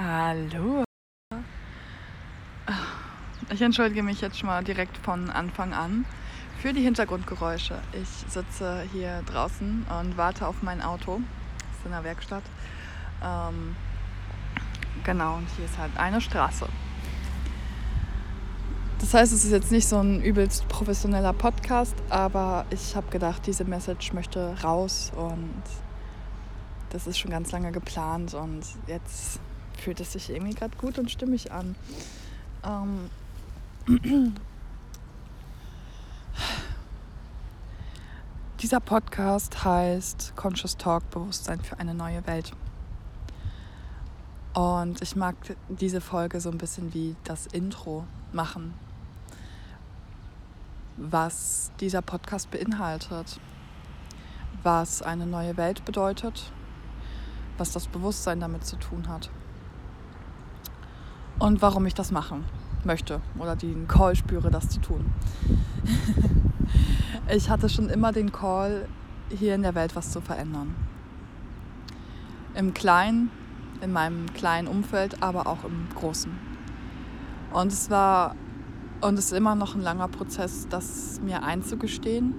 Hallo. Ich entschuldige mich jetzt schon mal direkt von Anfang an für die Hintergrundgeräusche. Ich sitze hier draußen und warte auf mein Auto. Das ist in der Werkstatt. Ähm, genau, und hier ist halt eine Straße. Das heißt, es ist jetzt nicht so ein übelst professioneller Podcast, aber ich habe gedacht, diese Message möchte raus und das ist schon ganz lange geplant und jetzt fühlt es sich irgendwie gerade gut und stimmig an. Ähm Dieser Podcast heißt Conscious Talk, Bewusstsein für eine neue Welt. Und ich mag diese Folge so ein bisschen wie das Intro machen, was dieser Podcast beinhaltet, was eine neue Welt bedeutet, was das Bewusstsein damit zu tun hat und warum ich das machen möchte oder den Call spüre, das zu tun. ich hatte schon immer den Call, hier in der Welt was zu verändern. Im Kleinen, in meinem kleinen Umfeld, aber auch im Großen. Und es war und es ist immer noch ein langer Prozess, das mir einzugestehen,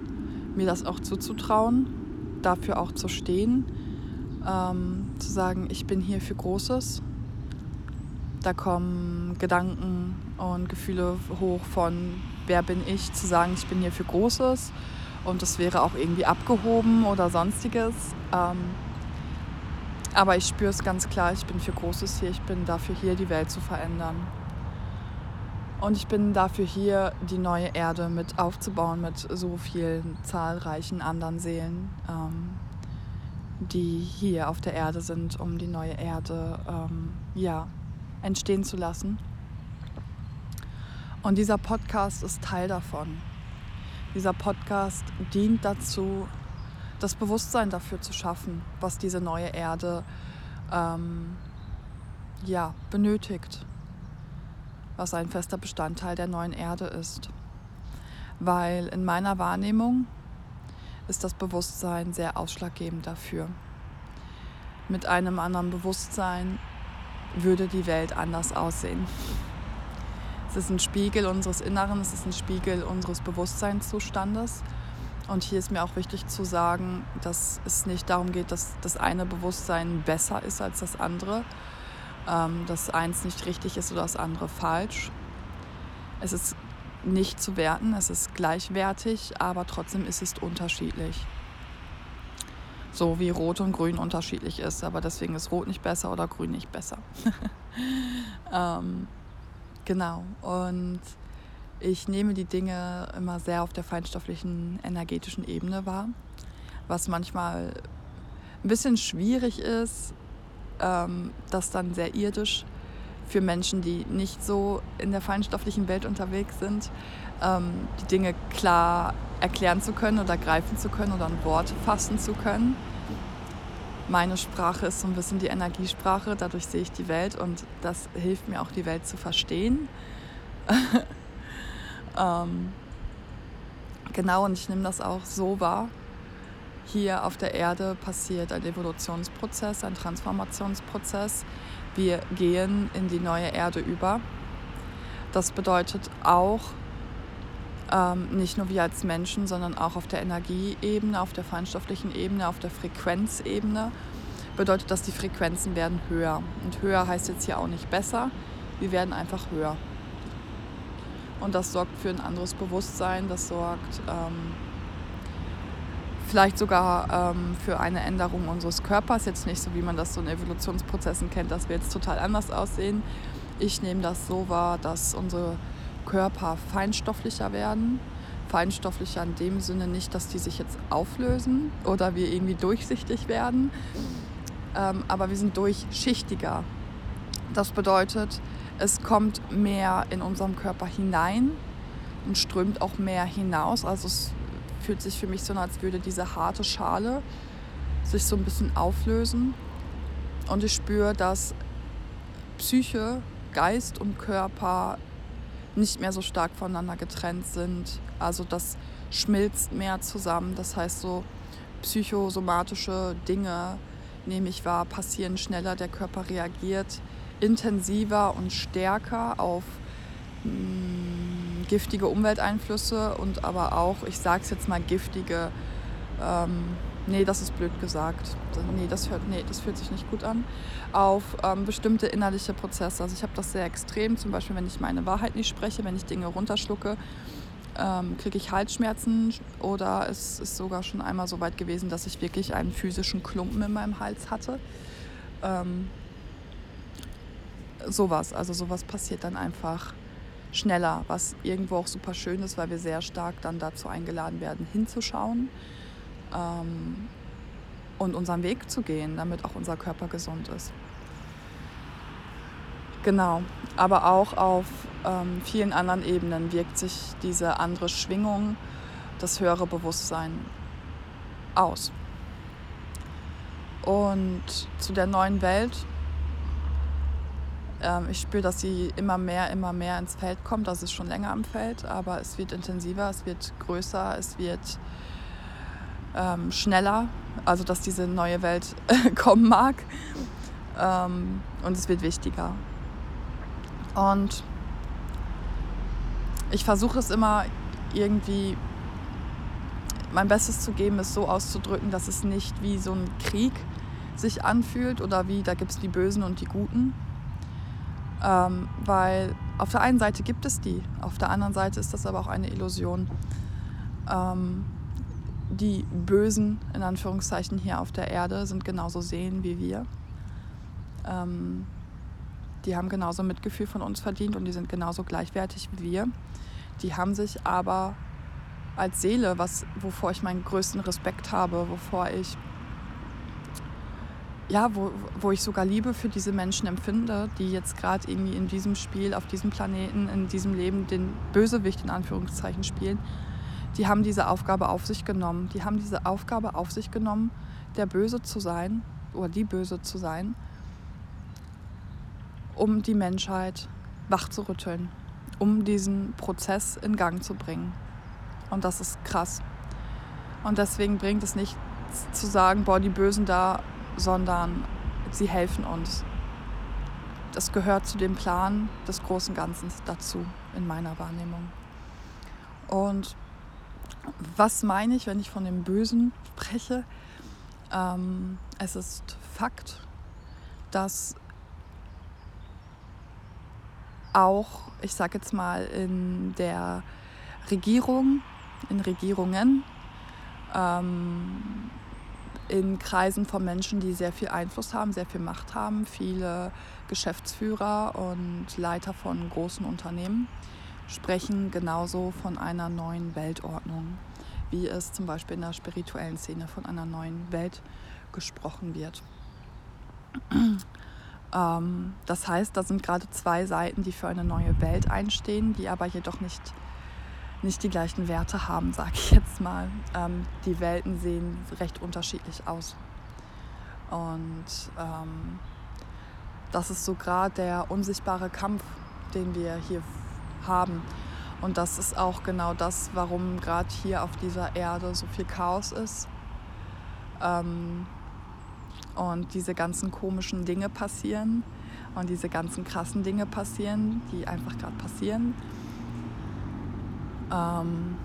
mir das auch zuzutrauen, dafür auch zu stehen, ähm, zu sagen, ich bin hier für Großes da kommen Gedanken und Gefühle hoch von, wer bin ich, zu sagen, ich bin hier für Großes und das wäre auch irgendwie abgehoben oder sonstiges. Ähm, aber ich spüre es ganz klar, ich bin für Großes hier, ich bin dafür hier, die Welt zu verändern. Und ich bin dafür hier, die neue Erde mit aufzubauen, mit so vielen zahlreichen anderen Seelen, ähm, die hier auf der Erde sind, um die neue Erde ähm, ja, entstehen zu lassen. Und dieser Podcast ist Teil davon. Dieser Podcast dient dazu, das Bewusstsein dafür zu schaffen, was diese neue Erde ähm, ja, benötigt, was ein fester Bestandteil der neuen Erde ist. Weil in meiner Wahrnehmung ist das Bewusstsein sehr ausschlaggebend dafür. Mit einem anderen Bewusstsein würde die Welt anders aussehen. Es ist ein Spiegel unseres Inneren, es ist ein Spiegel unseres Bewusstseinszustandes. Und hier ist mir auch wichtig zu sagen, dass es nicht darum geht, dass das eine Bewusstsein besser ist als das andere, ähm, dass eins nicht richtig ist oder das andere falsch. Es ist nicht zu werten, es ist gleichwertig, aber trotzdem ist es unterschiedlich. So wie Rot und Grün unterschiedlich ist, aber deswegen ist Rot nicht besser oder Grün nicht besser. ähm, genau. Und ich nehme die Dinge immer sehr auf der feinstofflichen energetischen Ebene wahr, was manchmal ein bisschen schwierig ist, ähm, das dann sehr irdisch für Menschen, die nicht so in der feinstofflichen Welt unterwegs sind, ähm, die Dinge klar erklären zu können oder greifen zu können oder ein Wort fassen zu können. Meine Sprache ist so ein bisschen die Energiesprache, dadurch sehe ich die Welt und das hilft mir auch, die Welt zu verstehen. ähm, genau, und ich nehme das auch so wahr. Hier auf der Erde passiert ein Evolutionsprozess, ein Transformationsprozess. Wir gehen in die neue Erde über. Das bedeutet auch, ähm, nicht nur wir als Menschen, sondern auch auf der Energieebene, auf der feinstofflichen Ebene, auf der Frequenzebene, bedeutet das, die Frequenzen werden höher. Und höher heißt jetzt hier auch nicht besser, wir werden einfach höher. Und das sorgt für ein anderes Bewusstsein, das sorgt ähm, vielleicht sogar ähm, für eine Änderung unseres Körpers. Jetzt nicht so, wie man das so in Evolutionsprozessen kennt, dass wir jetzt total anders aussehen. Ich nehme das so wahr, dass unsere Körper feinstofflicher werden. Feinstofflicher in dem Sinne nicht, dass die sich jetzt auflösen oder wir irgendwie durchsichtig werden, ähm, aber wir sind durchschichtiger. Das bedeutet, es kommt mehr in unserem Körper hinein und strömt auch mehr hinaus. Also es fühlt sich für mich so an, als würde diese harte Schale sich so ein bisschen auflösen. Und ich spüre, dass Psyche, Geist und Körper nicht mehr so stark voneinander getrennt sind. Also das schmilzt mehr zusammen. Das heißt, so psychosomatische Dinge, nehme ich wahr, passieren schneller. Der Körper reagiert intensiver und stärker auf mh, mm, giftige Umwelteinflüsse und aber auch, ich sage es jetzt mal, giftige, ähm, nee, das ist blöd gesagt, nee das, hört, nee, das fühlt sich nicht gut an, auf ähm, bestimmte innerliche Prozesse. Also ich habe das sehr extrem, zum Beispiel wenn ich meine Wahrheit nicht spreche, wenn ich Dinge runterschlucke, ähm, kriege ich Halsschmerzen oder es ist sogar schon einmal so weit gewesen, dass ich wirklich einen physischen Klumpen in meinem Hals hatte. Ähm, sowas, also sowas passiert dann einfach schneller, was irgendwo auch super schön ist, weil wir sehr stark dann dazu eingeladen werden, hinzuschauen ähm, und unseren Weg zu gehen, damit auch unser Körper gesund ist. Genau, aber auch auf ähm, vielen anderen Ebenen wirkt sich diese andere Schwingung, das höhere Bewusstsein aus. Und zu der neuen Welt, ähm, ich spüre, dass sie immer mehr, immer mehr ins Feld kommt. Das ist schon länger am Feld, aber es wird intensiver, es wird größer, es wird ähm, schneller. Also, dass diese neue Welt kommen mag. Ähm, und es wird wichtiger. Und ich versuche es immer irgendwie mein Bestes zu geben, es so auszudrücken, dass es nicht wie so ein Krieg sich anfühlt oder wie da gibt es die Bösen und die Guten. Ähm, weil auf der einen Seite gibt es die, auf der anderen Seite ist das aber auch eine Illusion. Ähm, die Bösen, in Anführungszeichen, hier auf der Erde sind genauso sehen wie wir. Ähm, die haben genauso Mitgefühl von uns verdient und die sind genauso gleichwertig wie wir. Die haben sich aber als Seele, was, wovor ich meinen größten Respekt habe, wovor ich ja, wo, wo ich sogar Liebe für diese Menschen empfinde, die jetzt gerade irgendwie in diesem Spiel, auf diesem Planeten, in diesem Leben den Bösewicht in Anführungszeichen spielen, die haben diese Aufgabe auf sich genommen. Die haben diese Aufgabe auf sich genommen, der Böse zu sein oder die Böse zu sein um die Menschheit wachzurütteln, um diesen Prozess in Gang zu bringen. Und das ist krass. Und deswegen bringt es nichts zu sagen, boah, die Bösen da, sondern sie helfen uns. Das gehört zu dem Plan des großen Ganzen dazu, in meiner Wahrnehmung. Und was meine ich, wenn ich von dem Bösen spreche? Ähm, es ist Fakt, dass auch, ich sage jetzt mal, in der Regierung, in Regierungen, ähm, in Kreisen von Menschen, die sehr viel Einfluss haben, sehr viel Macht haben, viele Geschäftsführer und Leiter von großen Unternehmen sprechen genauso von einer neuen Weltordnung, wie es zum Beispiel in der spirituellen Szene von einer neuen Welt gesprochen wird. Ähm, das heißt, da sind gerade zwei Seiten, die für eine neue Welt einstehen, die aber jedoch nicht, nicht die gleichen Werte haben, sage ich jetzt mal. Ähm, die Welten sehen recht unterschiedlich aus. Und ähm, das ist so gerade der unsichtbare Kampf, den wir hier haben. Und das ist auch genau das, warum gerade hier auf dieser Erde so viel Chaos ist. Ähm, und diese ganzen komischen Dinge passieren und diese ganzen krassen Dinge passieren, die einfach gerade passieren, ähm,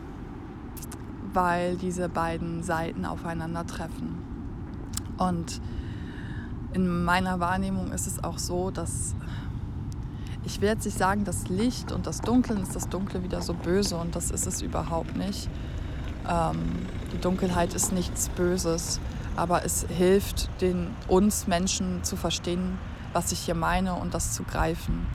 weil diese beiden Seiten aufeinandertreffen. Und in meiner Wahrnehmung ist es auch so, dass ich will jetzt nicht sagen, das Licht und das Dunkeln ist das Dunkle wieder so böse und das ist es überhaupt nicht. Ähm, die Dunkelheit ist nichts Böses aber es hilft den, uns Menschen zu verstehen, was ich hier meine und das zu greifen.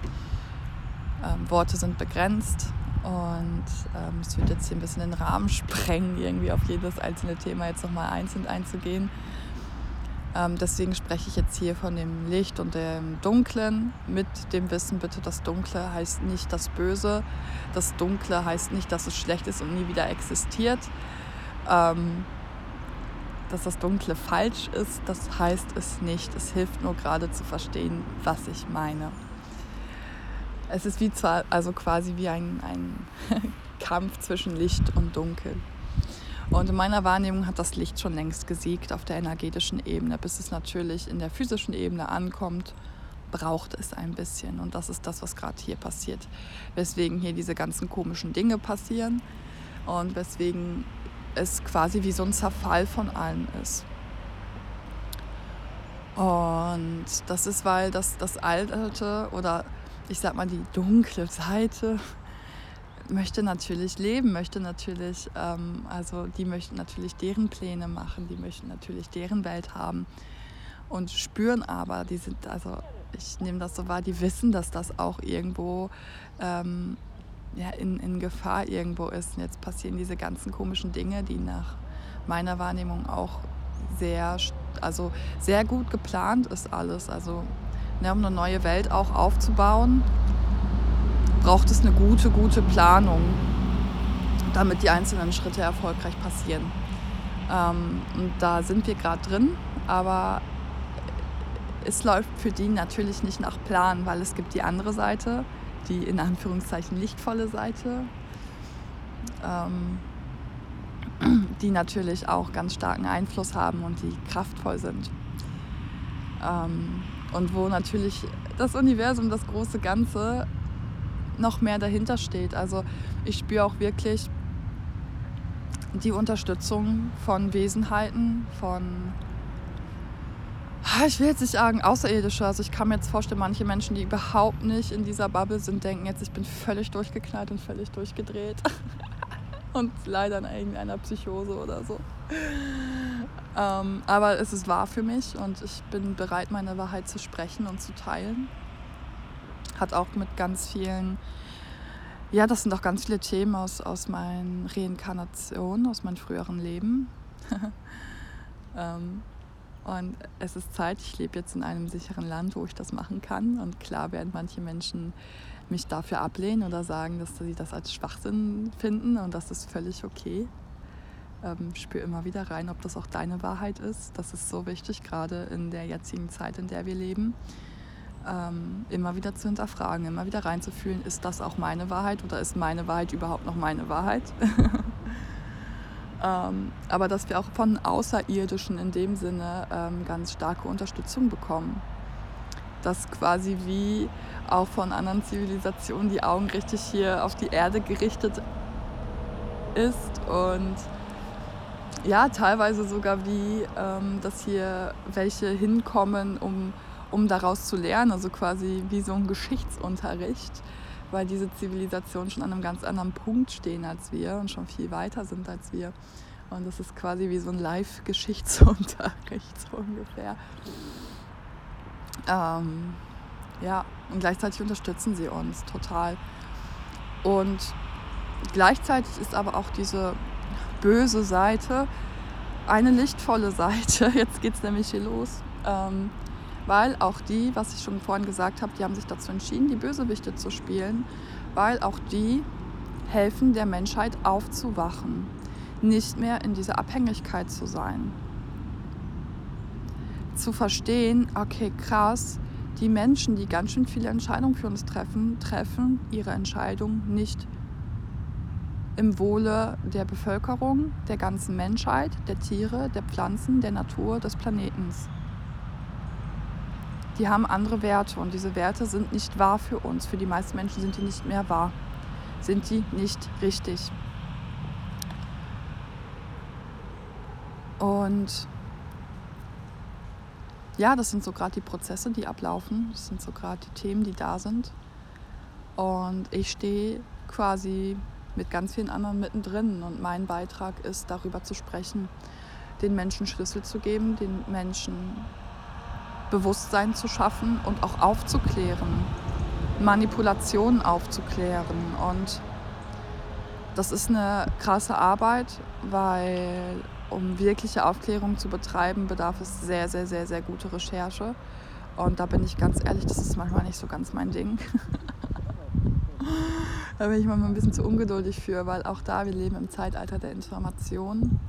Ähm, Worte sind begrenzt und ähm, es wird jetzt hier ein bisschen den Rahmen sprengen, irgendwie auf jedes einzelne Thema jetzt nochmal einzeln einzugehen. Ähm, deswegen spreche ich jetzt hier von dem Licht und dem Dunklen mit dem Wissen, bitte, das Dunkle heißt nicht das Böse. Das Dunkle heißt nicht, dass es schlecht ist und nie wieder existiert. Ähm, dass das Dunkle falsch ist, das heißt es nicht. Es hilft nur gerade zu verstehen, was ich meine. Es ist wie zwar, also quasi wie ein, ein Kampf zwischen Licht und Dunkel. Und in meiner Wahrnehmung hat das Licht schon längst gesiegt auf der energetischen Ebene, bis es natürlich in der physischen Ebene ankommt, braucht es ein bisschen. Und das ist das, was gerade hier passiert. Weswegen hier diese ganzen komischen Dinge passieren und weswegen es quasi wie so ein Zerfall von allem ist. Und das ist, weil das, das Alte oder ich sag mal die dunkle Seite möchte natürlich leben, möchte natürlich, ähm, also die möchten natürlich deren Pläne machen, die möchten natürlich deren Welt haben und spüren aber, die sind, also ich nehme das so wahr, die wissen, dass das auch irgendwo ähm, ja, in, in Gefahr irgendwo ist. Und jetzt passieren diese ganzen komischen Dinge, die nach meiner Wahrnehmung auch sehr, also sehr gut geplant ist alles. Also ne, um eine neue Welt auch aufzubauen, braucht es eine gute, gute Planung, damit die einzelnen Schritte erfolgreich passieren. Ähm, und da sind wir gerade drin, aber es läuft für die natürlich nicht nach Plan, weil es gibt die andere Seite, die in Anführungszeichen lichtvolle Seite, ähm, die natürlich auch ganz starken Einfluss haben und die kraftvoll sind. Ähm, und wo natürlich das Universum, das große Ganze noch mehr dahinter steht. Also ich spüre auch wirklich die Unterstützung von Wesenheiten, von, ich will jetzt nicht sagen Außerirdische. Also ich kann mir jetzt vorstellen, manche Menschen, die überhaupt nicht in dieser Bubble sind, denken jetzt, ich bin völlig durchgeknallt und völlig durchgedreht. und leider in irgendeiner Psychose oder so. Ähm, aber es ist wahr für mich und ich bin bereit, meine Wahrheit zu sprechen und zu teilen hat auch mit ganz vielen, ja, das sind auch ganz viele Themen aus, aus meinen Reinkarnationen, aus meinem früheren Leben. ähm, und es ist Zeit, ich lebe jetzt in einem sicheren Land, wo ich das machen kann. Und klar werden manche Menschen mich dafür ablehnen oder sagen, dass sie das als Schwachsinn finden und das ist völlig okay. Ähm, spür immer wieder rein, ob das auch deine Wahrheit ist. Das ist so wichtig, gerade in der jetzigen Zeit, in der wir leben ähm, immer wieder zu hinterfragen, immer wieder reinzufühlen, ist das auch meine Wahrheit oder ist meine Wahrheit überhaupt noch meine Wahrheit? ähm, aber dass wir auch von Außerirdischen in dem Sinne ähm, ganz starke Unterstützung bekommen. Dass quasi wie auch von anderen Zivilisationen die Augen richtig hier auf die Erde gerichtet ist und ja, teilweise sogar wie, ähm, dass hier welche hinkommen, um um daraus zu lernen, also quasi wie so ein Geschichtsunterricht, weil diese Zivilisationen schon an einem ganz anderen Punkt stehen als wir und schon viel weiter sind als wir. Und das ist quasi wie so ein Live-Geschichtsunterricht so ungefähr. Ähm, ja, und gleichzeitig unterstützen sie uns total. Und gleichzeitig ist aber auch diese böse Seite eine lichtvolle Seite. Jetzt geht es nämlich hier los. Ähm, weil auch die, was ich schon vorhin gesagt habe, die haben sich dazu entschieden, die Bösewichte zu spielen, weil auch die helfen der Menschheit aufzuwachen, nicht mehr in dieser Abhängigkeit zu sein. Zu verstehen, okay, krass, die Menschen, die ganz schön viele Entscheidungen für uns treffen, treffen ihre Entscheidung nicht im Wohle der Bevölkerung, der ganzen Menschheit, der Tiere, der Pflanzen, der Natur, des Planetens die haben andere Werte und diese Werte sind nicht wahr für uns. Für die meisten Menschen sind die nicht mehr wahr. Sind die nicht richtig. Und ja, das sind so gerade die Prozesse, die ablaufen. Das sind so gerade die Themen, die da sind. Und ich stehe quasi mit ganz vielen anderen mittendrin. Und mein Beitrag ist, darüber zu sprechen, den Menschen Schlüssel zu geben, den Menschen Bewusstsein zu schaffen und auch aufzuklären, Manipulationen aufzuklären. Und das ist eine krasse Arbeit, weil um wirkliche Aufklärung zu betreiben, bedarf es sehr, sehr, sehr, sehr gute Recherche. Und da bin ich ganz ehrlich, das ist manchmal nicht so ganz mein Ding. da bin ich manchmal ein bisschen zu ungeduldig für, weil auch da, wir leben im Zeitalter der Information.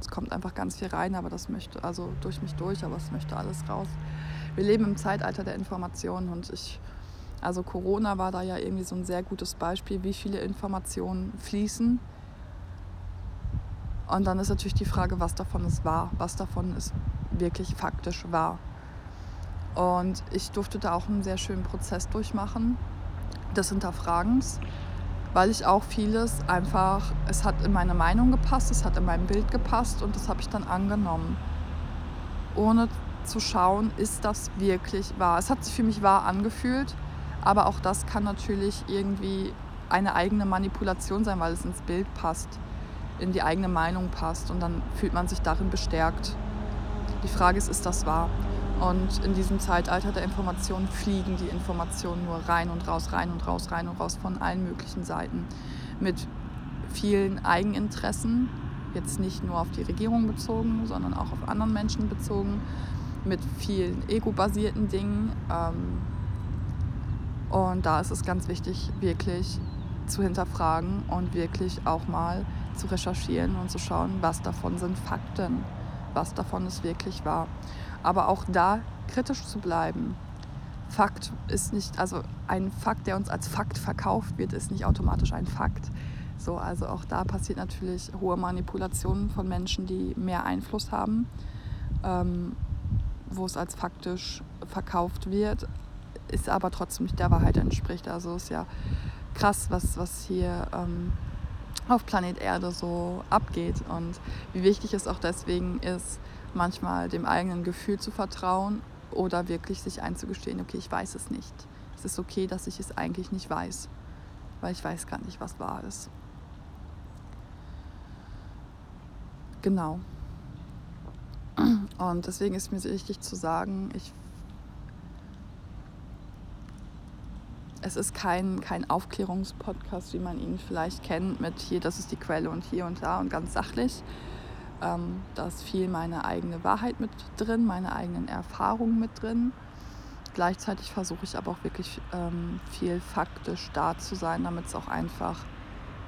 Es kommt einfach ganz viel rein, aber das möchte, also durch mich durch, aber es möchte alles raus. Wir leben im Zeitalter der Informationen und ich, also Corona war da ja irgendwie so ein sehr gutes Beispiel, wie viele Informationen fließen. Und dann ist natürlich die Frage, was davon ist wahr, was davon ist wirklich faktisch wahr. Und ich durfte da auch einen sehr schönen Prozess durchmachen, des Hinterfragens, weil ich auch vieles einfach, es hat in meine Meinung gepasst, es hat in mein Bild gepasst und das habe ich dann angenommen. Ohne zu schauen, ist das wirklich wahr. Es hat sich für mich wahr angefühlt, aber auch das kann natürlich irgendwie eine eigene Manipulation sein, weil es ins Bild passt, in die eigene Meinung passt und dann fühlt man sich darin bestärkt. Die Frage ist, ist das wahr? Und in diesem Zeitalter der Information fliegen die Informationen nur rein und raus, rein und raus, rein und raus von allen möglichen Seiten. Mit vielen Eigeninteressen, jetzt nicht nur auf die Regierung bezogen, sondern auch auf anderen Menschen bezogen, mit vielen ego-basierten Dingen. Ähm, und da ist es ganz wichtig, wirklich zu hinterfragen und wirklich auch mal zu recherchieren und zu schauen, was davon sind Fakten, was davon ist wirklich wahr. Aber auch da kritisch zu bleiben. Fakt ist nicht, also ein Fakt, der uns als Fakt verkauft wird, ist nicht automatisch ein Fakt. So, also auch da passiert natürlich hohe Manipulation von Menschen, die mehr Einfluss haben, ähm, wo es als faktisch verkauft wird, ist aber trotzdem nicht der Wahrheit entspricht. Also ist ja krass, was, was hier ähm, auf Planet Erde so abgeht und wie wichtig es auch deswegen ist, manchmal dem eigenen Gefühl zu vertrauen oder wirklich sich einzugestehen, okay, ich weiß es nicht. Es ist okay, dass ich es eigentlich nicht weiß, weil ich weiß gar nicht, was wahr ist. Genau. Und deswegen ist mir wichtig zu sagen, ich, es ist kein, kein Aufklärungspodcast, wie man ihn vielleicht kennt, mit hier, das ist die Quelle und hier und da und ganz sachlich, ähm, da ist viel meine eigene Wahrheit mit drin, meine eigenen Erfahrungen mit drin. Gleichzeitig versuche ich aber auch wirklich ähm, viel faktisch da zu sein, damit es auch einfach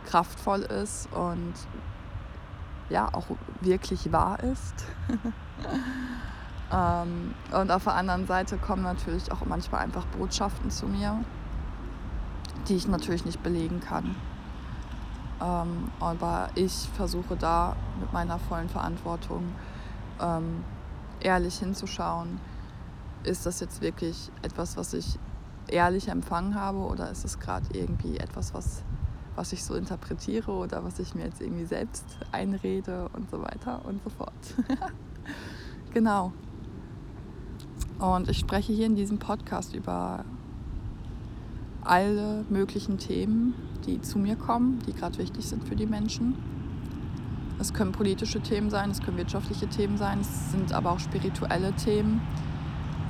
kraftvoll ist und ja auch wirklich wahr ist. ähm, und auf der anderen Seite kommen natürlich auch manchmal einfach Botschaften zu mir, die ich natürlich nicht belegen kann. Ähm, aber ich versuche da mit meiner vollen Verantwortung ähm, ehrlich hinzuschauen, ist das jetzt wirklich etwas, was ich ehrlich empfangen habe oder ist es gerade irgendwie etwas, was, was ich so interpretiere oder was ich mir jetzt irgendwie selbst einrede und so weiter und so fort. genau. Und ich spreche hier in diesem Podcast über alle möglichen Themen, die zu mir kommen, die gerade wichtig sind für die Menschen. Es können politische Themen sein, es können wirtschaftliche Themen sein, es sind aber auch spirituelle Themen.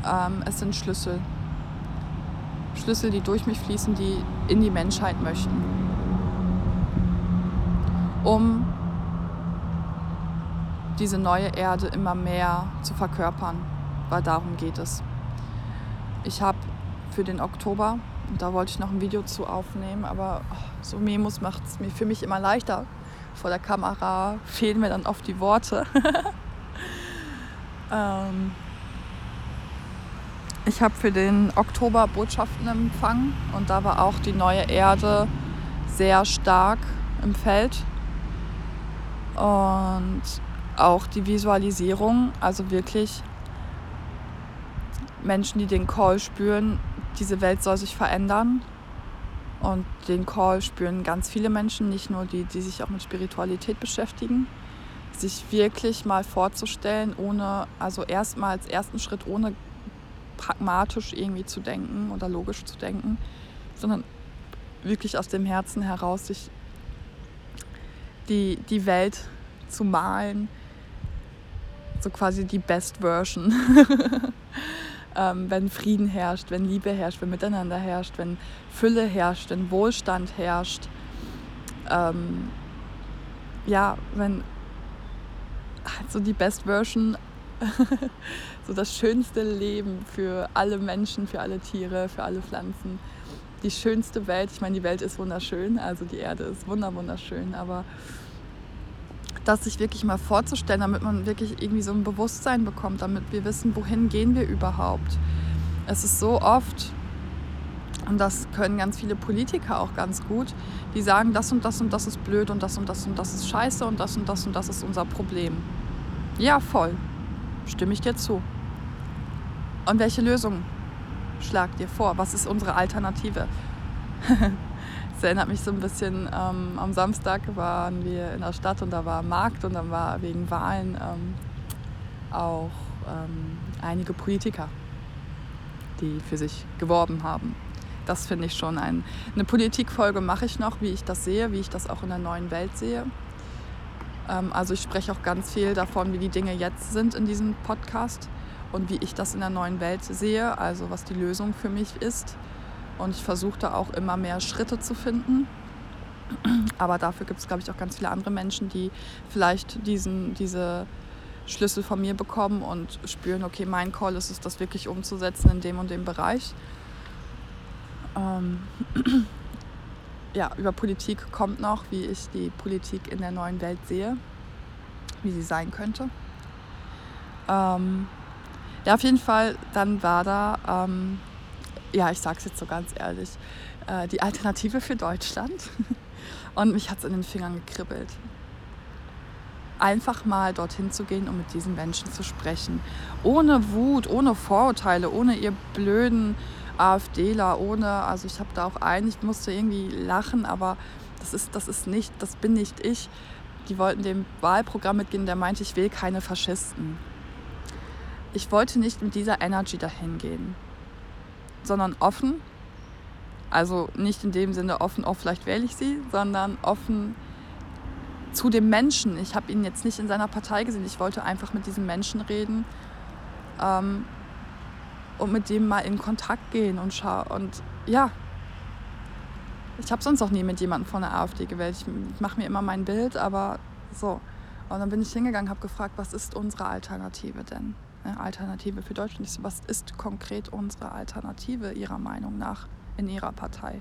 Ähm, es sind Schlüssel. Schlüssel, die durch mich fließen, die in die Menschheit möchten. Um diese neue Erde immer mehr zu verkörpern, weil darum geht es. Ich habe für den Oktober und da wollte ich noch ein Video zu aufnehmen, aber oh, so Memos macht es mir für mich immer leichter. Vor der Kamera fehlen mir dann oft die Worte. ähm, ich habe für den Oktober Botschaften empfangen und da war auch die neue Erde sehr stark im Feld. Und auch die Visualisierung, also wirklich Menschen, die den Call spüren, diese Welt soll sich verändern. Und den Call spüren ganz viele Menschen, nicht nur die, die sich auch mit Spiritualität beschäftigen. Sich wirklich mal vorzustellen, ohne, also erstmal als ersten Schritt, ohne pragmatisch irgendwie zu denken oder logisch zu denken, sondern wirklich aus dem Herzen heraus sich die, die Welt zu malen, so quasi die Best Version. ähm, wenn Frieden herrscht, wenn Liebe herrscht, wenn Miteinander herrscht, wenn Fülle herrscht, wenn Wohlstand herrscht. Ähm, ja, wenn so die Best Version, so das schönste Leben für alle Menschen, für alle Tiere, für alle Pflanzen. Die schönste Welt. Ich meine, die Welt ist wunderschön, also die Erde ist wunderschön, aber das sich wirklich mal vorzustellen, damit man wirklich irgendwie so ein Bewusstsein bekommt, damit wir wissen, wohin gehen wir überhaupt. Es ist so oft, und das können ganz viele Politiker auch ganz gut, die sagen, das und das und das ist blöd und das und das und das ist scheiße und das und das und das ist unser Problem. Ja, voll. Stimme ich dir zu. Und welche Lösung schlagt ihr vor? Was ist unsere Alternative? das erinnert mich so ein bisschen, ähm, am Samstag waren wir in der Stadt und da war Markt und dann war wegen Wahlen ähm, auch ähm, einige Politiker, die für sich geworben haben. Das finde ich schon ein, eine Politikfolge mache ich noch, wie ich das sehe, wie ich das auch in der neuen Welt sehe. Ähm, also ich spreche auch ganz viel davon, wie die Dinge jetzt sind in diesem Podcast und wie ich das in der neuen Welt sehe, also was die Lösung für mich ist. Und ich versuche da auch immer mehr Schritte zu finden. Aber dafür gibt es, glaube ich, auch ganz viele andere Menschen, die vielleicht diesen, diese Schlüssel von mir bekommen und spüren, okay, mein Call ist es, das wirklich umzusetzen in dem und dem Bereich. Ähm ja, über Politik kommt noch, wie ich die Politik in der neuen Welt sehe, wie sie sein könnte. Ähm ja, auf jeden Fall, dann war da, ähm, ja, ich sag's jetzt so ganz ehrlich, äh, die Alternative für Deutschland. Und mich hat es in den Fingern gekribbelt einfach mal dorthin zu gehen und mit diesen Menschen zu sprechen. Ohne Wut, ohne Vorurteile, ohne ihr blöden AfDler, ohne, also ich habe da auch einen, ich musste irgendwie lachen, aber das ist, das ist nicht, das bin nicht ich. Die wollten dem Wahlprogramm mitgehen, der meinte, ich will keine Faschisten. Ich wollte nicht mit dieser Energy dahin gehen, sondern offen, also nicht in dem Sinne offen, oh, vielleicht wähle ich sie, sondern offen, zu dem Menschen. Ich habe ihn jetzt nicht in seiner Partei gesehen. Ich wollte einfach mit diesem Menschen reden ähm, und mit dem mal in Kontakt gehen und schauen. Und ja, ich habe sonst auch nie mit jemandem von der AfD gewählt. Ich mache mir immer mein Bild, aber so. Und dann bin ich hingegangen, habe gefragt, was ist unsere Alternative denn? Eine Alternative für Deutschland. Was ist konkret unsere Alternative Ihrer Meinung nach in Ihrer Partei?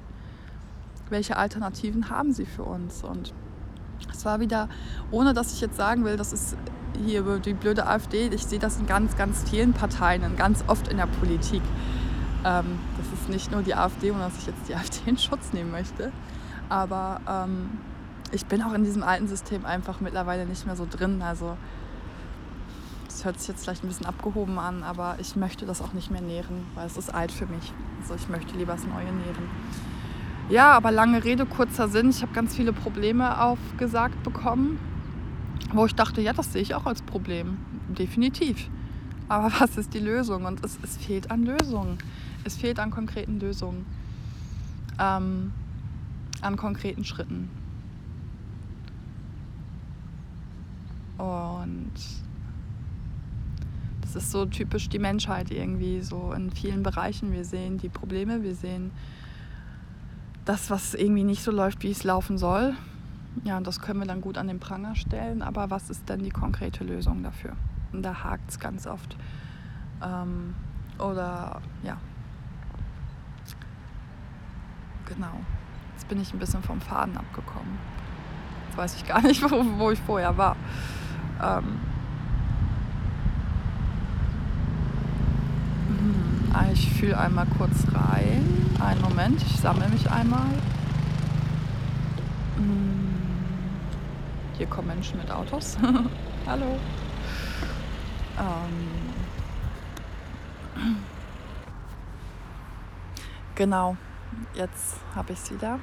Welche Alternativen haben Sie für uns? Und es war wieder, ohne dass ich jetzt sagen will, das ist hier die blöde AfD, ich sehe das in ganz, ganz vielen Parteien ganz oft in der Politik. Ähm, das ist nicht nur die AfD, ohne dass ich jetzt die AfD in Schutz nehmen möchte. Aber ähm, ich bin auch in diesem alten System einfach mittlerweile nicht mehr so drin. Also hört sich jetzt vielleicht ein bisschen abgehoben an, aber ich möchte das auch nicht mehr nähren, weil es ist alt für mich. Also ich möchte lieber das Neue nähren. Ja, aber lange Rede, kurzer Sinn. Ich habe ganz viele Probleme aufgesagt bekommen, wo ich dachte, ja, das sehe ich auch als Problem. Definitiv. Aber was ist die Lösung? Und es, es fehlt an Lösungen. Es fehlt an konkreten Lösungen. Ähm, an konkreten Schritten. Und das ist so typisch die Menschheit irgendwie, so in vielen Bereichen. Wir sehen die Probleme, wir sehen das, was irgendwie nicht so läuft, wie es laufen soll. Ja, und das können wir dann gut an den Pranger stellen. Aber was ist denn die konkrete Lösung dafür? Und da hakt es ganz oft. Ähm, oder ja. Genau. Jetzt bin ich ein bisschen vom Faden abgekommen. Jetzt weiß ich gar nicht, wo, wo ich vorher war. Ähm, ich fühle einmal kurz rein. Einen Moment, ich sammle mich einmal. Hm. Hier kommen Menschen mit Autos. Hallo. Ähm. Genau, jetzt habe ich es wieder.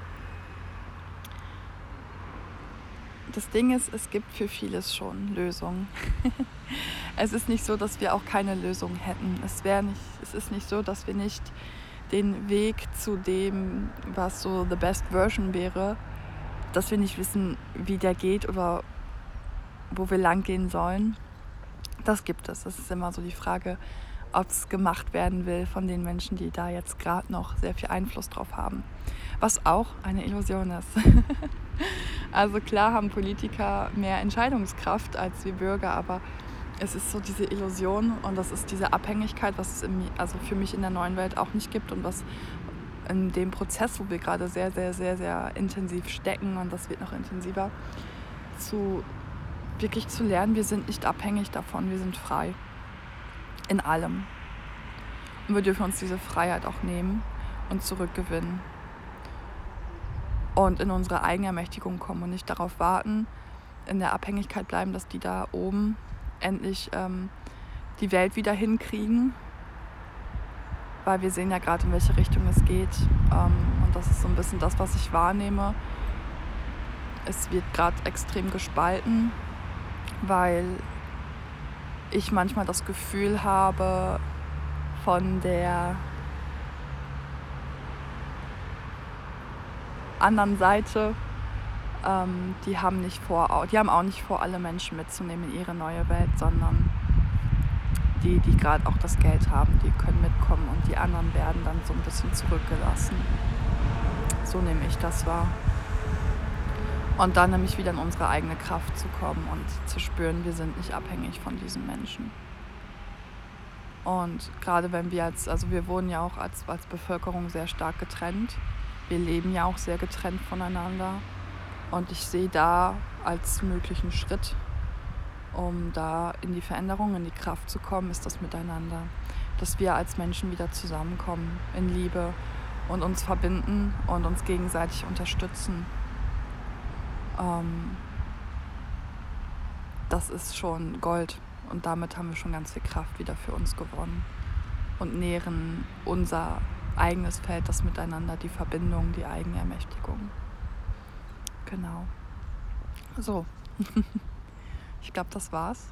Das Ding ist, es gibt für vieles schon Lösungen. es ist nicht so, dass wir auch keine Lösung hätten. Es, nicht, es ist nicht so, dass wir nicht den Weg zu dem, was so the best version wäre, dass wir nicht wissen, wie der geht oder wo wir lang gehen sollen. Das gibt es. Das ist immer so die Frage, ob es gemacht werden will von den Menschen, die da jetzt gerade noch sehr viel Einfluss drauf haben. Was auch eine Illusion ist. also klar haben Politiker mehr Entscheidungskraft als wir Bürger, aber es ist so diese Illusion und das ist diese Abhängigkeit, was es im, also für mich in der neuen Welt auch nicht gibt und was in dem Prozess, wo wir gerade sehr, sehr, sehr, sehr intensiv stecken und das wird noch intensiver, zu wirklich zu lernen, wir sind nicht abhängig davon, wir sind frei. In allem. Und wir dürfen uns diese Freiheit auch nehmen und zurückgewinnen. Und in unsere Eigenermächtigung kommen und nicht darauf warten, in der Abhängigkeit bleiben, dass die da oben endlich ähm, die Welt wieder hinkriegen weil wir sehen ja gerade, in welche Richtung es geht. Ähm, und das ist so ein bisschen das, was ich wahrnehme. Es wird gerade extrem gespalten, weil ich manchmal das Gefühl habe, von der anderen Seite, ähm, die haben nicht vor, die haben auch nicht vor, alle Menschen mitzunehmen in ihre neue Welt, sondern die, die gerade auch das Geld haben, die können mitkommen und die anderen werden dann so ein bisschen zurückgelassen. So nehme ich das wahr. Und dann nämlich wieder in unsere eigene Kraft zu kommen und zu spüren, wir sind nicht abhängig von diesen Menschen. Und gerade wenn wir als, also wir wurden ja auch als, als Bevölkerung sehr stark getrennt. Wir leben ja auch sehr getrennt voneinander. Und ich sehe da als möglichen Schritt, um da in die Veränderung, in die Kraft zu kommen, ist das Miteinander. Dass wir als Menschen wieder zusammenkommen in Liebe und uns verbinden und uns gegenseitig unterstützen. Ähm, das ist schon Gold. Und damit haben wir schon ganz viel Kraft wieder für uns gewonnen und nähren unser eigenes Feld, das Miteinander, die Verbindung, die Eigenermächtigung. Genau. So. ich glaube, das war's.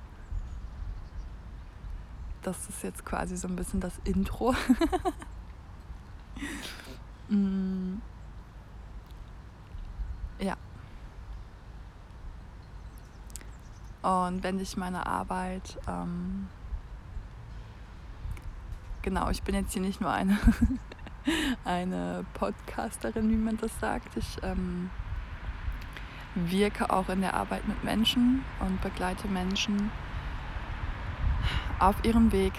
Das ist jetzt quasi so ein bisschen das Intro. mm. Ja. Und wenn ich meine Arbeit, ähm, genau, ich bin jetzt hier nicht nur eine, eine Podcasterin, wie man das sagt. Ich ähm, wirke auch in der Arbeit mit Menschen und begleite Menschen auf ihrem Weg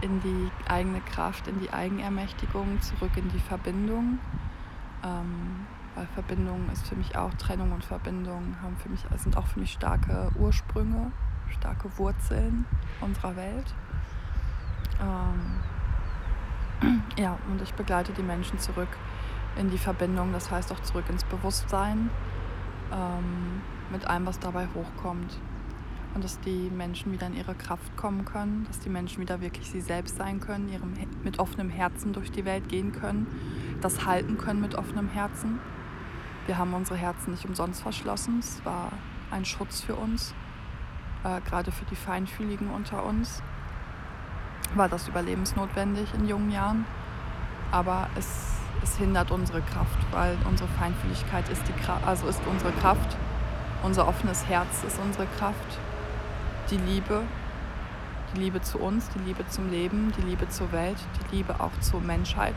in die eigene Kraft, in die Eigenermächtigung, zurück in die Verbindung. Ähm, weil Verbindung ist für mich auch Trennung und Verbindung haben für mich, sind auch für mich starke Ursprünge, starke Wurzeln unserer Welt. Ähm, ja, und ich begleite die Menschen zurück in die Verbindung, das heißt auch zurück ins Bewusstsein ähm, mit allem, was dabei hochkommt. Und dass die Menschen wieder in ihre Kraft kommen können, dass die Menschen wieder wirklich sie selbst sein können, ihrem, mit offenem Herzen durch die Welt gehen können, das halten können mit offenem Herzen. Wir haben unsere Herzen nicht umsonst verschlossen. Es war ein Schutz für uns, äh, gerade für die Feinfühligen unter uns. War das überlebensnotwendig in jungen Jahren. Aber es es hindert unsere Kraft, weil unsere Feinfühligkeit ist, die Kraft, also ist unsere Kraft. Unser offenes Herz ist unsere Kraft. Die Liebe, die Liebe zu uns, die Liebe zum Leben, die Liebe zur Welt, die Liebe auch zur Menschheit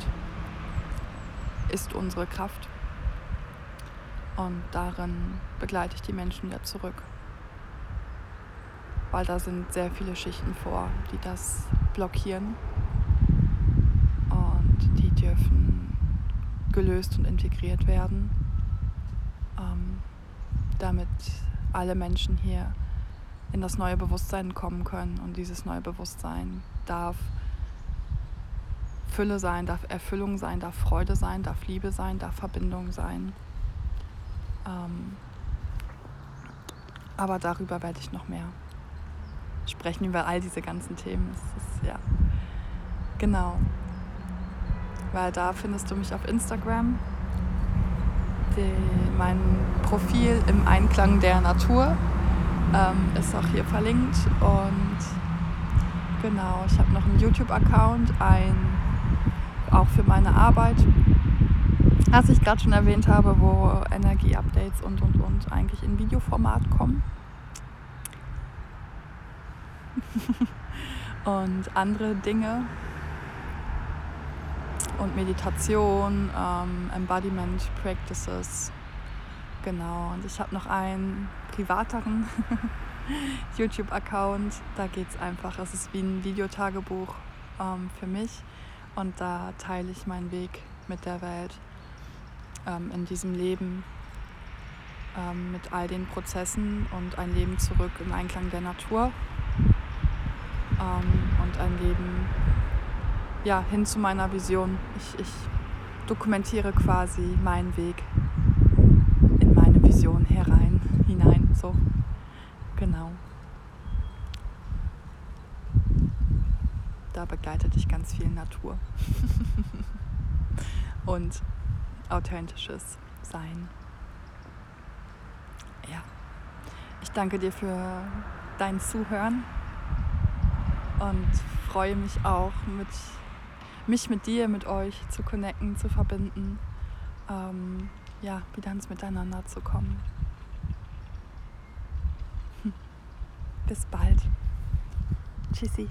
ist unsere Kraft. Und darin begleite ich die Menschen wieder zurück. Weil da sind sehr viele Schichten vor, die das blockieren. Und die dürfen gelöst und integriert werden, ähm, damit alle Menschen hier in das neue Bewusstsein kommen können. Und dieses neue Bewusstsein darf Fülle sein, darf Erfüllung sein, darf Freude sein, darf Liebe sein, darf Verbindung sein. Ähm, aber darüber werde ich noch mehr sprechen, über all diese ganzen Themen. Das ist, ja, genau weil da findest du mich auf Instagram. Die, mein Profil im Einklang der Natur ähm, ist auch hier verlinkt. Und genau, ich habe noch einen YouTube-Account, ein, auch für meine Arbeit, was ich gerade schon erwähnt habe, wo Energie-Updates und und und eigentlich in Videoformat kommen. und andere Dinge, und Meditation, ähm, Embodiment Practices. Genau, und ich habe noch einen privateren YouTube-Account. Da geht es einfach, es ist wie ein Videotagebuch ähm, für mich. Und da teile ich meinen Weg mit der Welt ähm, in diesem Leben, ähm, mit all den Prozessen und ein Leben zurück im Einklang der Natur. Ähm, und ein Leben ja, hin zu meiner Vision. Ich, ich dokumentiere quasi meinen Weg in meine Vision herein, hinein. So, genau. da begleitet dich ganz viel Natur und authentisches Sein. Ja, ich danke dir für dein Zuhören und freue mich auch, mit, mich mit dir, mit euch zu connecten, zu verbinden, ähm, ja, wieder ins Miteinander zu kommen. Hm. Bis bald. Tschüssi.